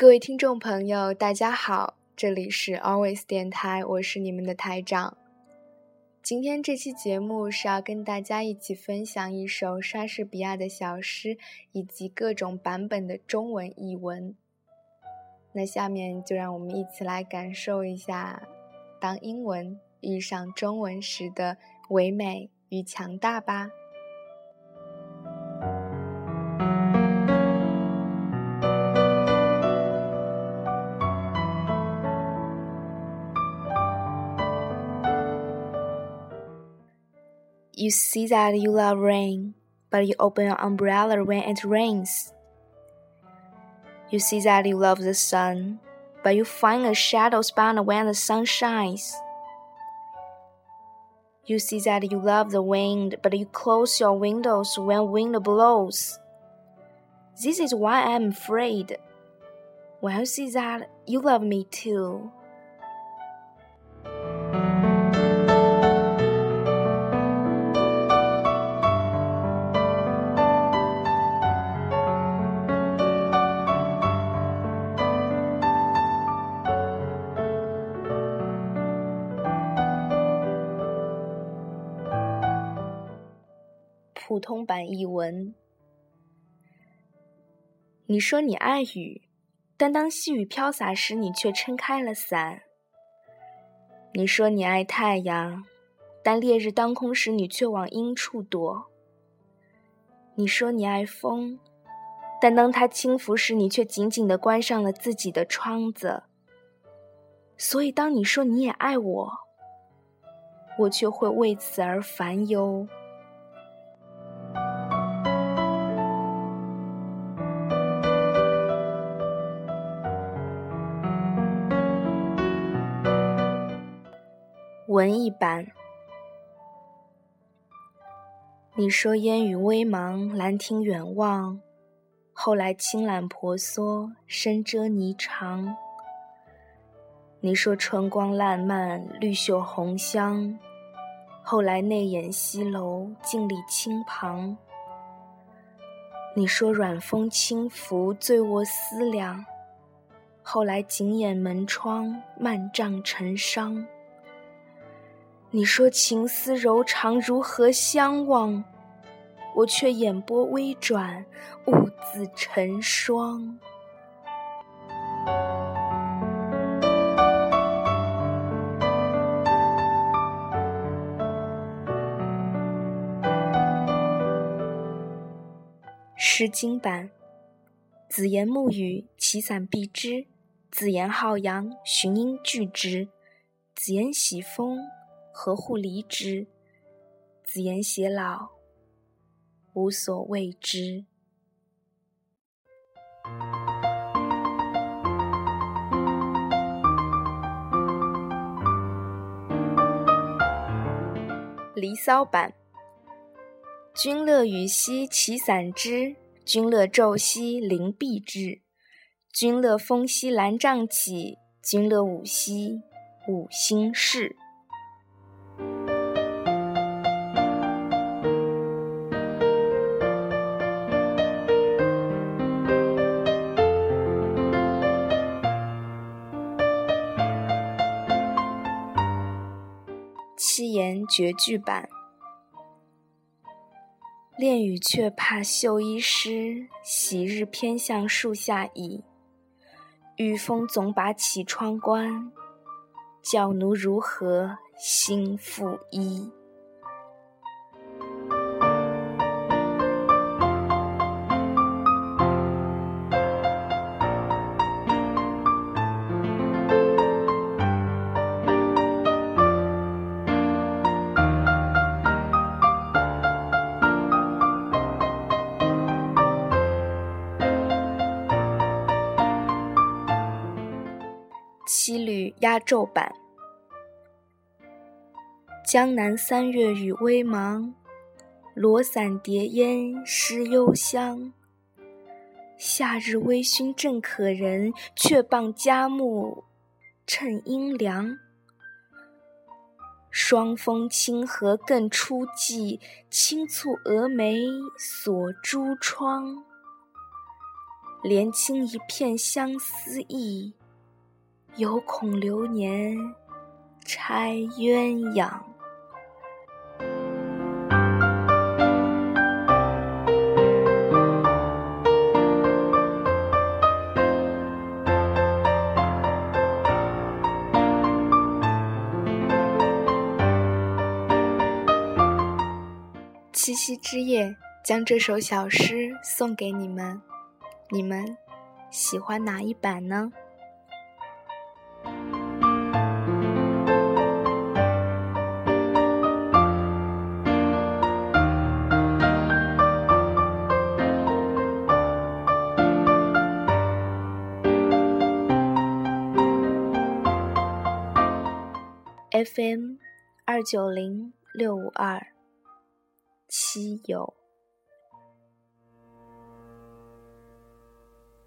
各位听众朋友，大家好，这里是 Always 电台，我是你们的台长。今天这期节目是要跟大家一起分享一首莎士比亚的小诗，以及各种版本的中文译文。那下面就让我们一起来感受一下，当英文遇上中文时的唯美与强大吧。You see that you love rain, but you open your umbrella when it rains. You see that you love the sun, but you find a shadow spot when the sun shines. You see that you love the wind, but you close your windows when wind blows. This is why I am afraid. When you see that you love me too. 普通版译文：你说你爱雨，但当细雨飘洒时，你却撑开了伞。你说你爱太阳，但烈日当空时，你却往阴处躲。你说你爱风，但当它轻拂时，你却紧紧地关上了自己的窗子。所以，当你说你也爱我，我却会为此而烦忧。文艺版，你说烟雨微茫，兰亭远望，后来青缆婆娑，深遮霓裳。你说春光烂漫，绿袖红香，后来内掩西楼，镜里青旁。你说软风轻拂，醉卧思量，后来紧掩门窗，漫帐成伤。你说情丝柔长，如何相望？我却眼波微转，兀自成霜。诗经版：子言沐雨，其伞蔽之；子言浩阳，寻阴聚之；子言喜风。何户离之？子言偕老，无所谓之。《离骚》版：君乐羽兮其伞之，君乐昼兮临壁之，君乐风兮兰帐起，君乐舞兮舞心事。绝句版：恋雨却怕绣衣湿，喜日偏向树下倚。雨风总把绮窗关，教奴如何心复依？七律压轴版：江南三月雨微茫，罗伞叠烟湿幽香。夏日微醺正可人，却傍佳木趁阴凉。霜风清和更初霁，轻蹙蛾眉锁珠窗。怜清一片相思意，犹恐流年拆鸳鸯。七夕之夜，将这首小诗送给你们。你们喜欢哪一版呢？FM 二九零六五二七友。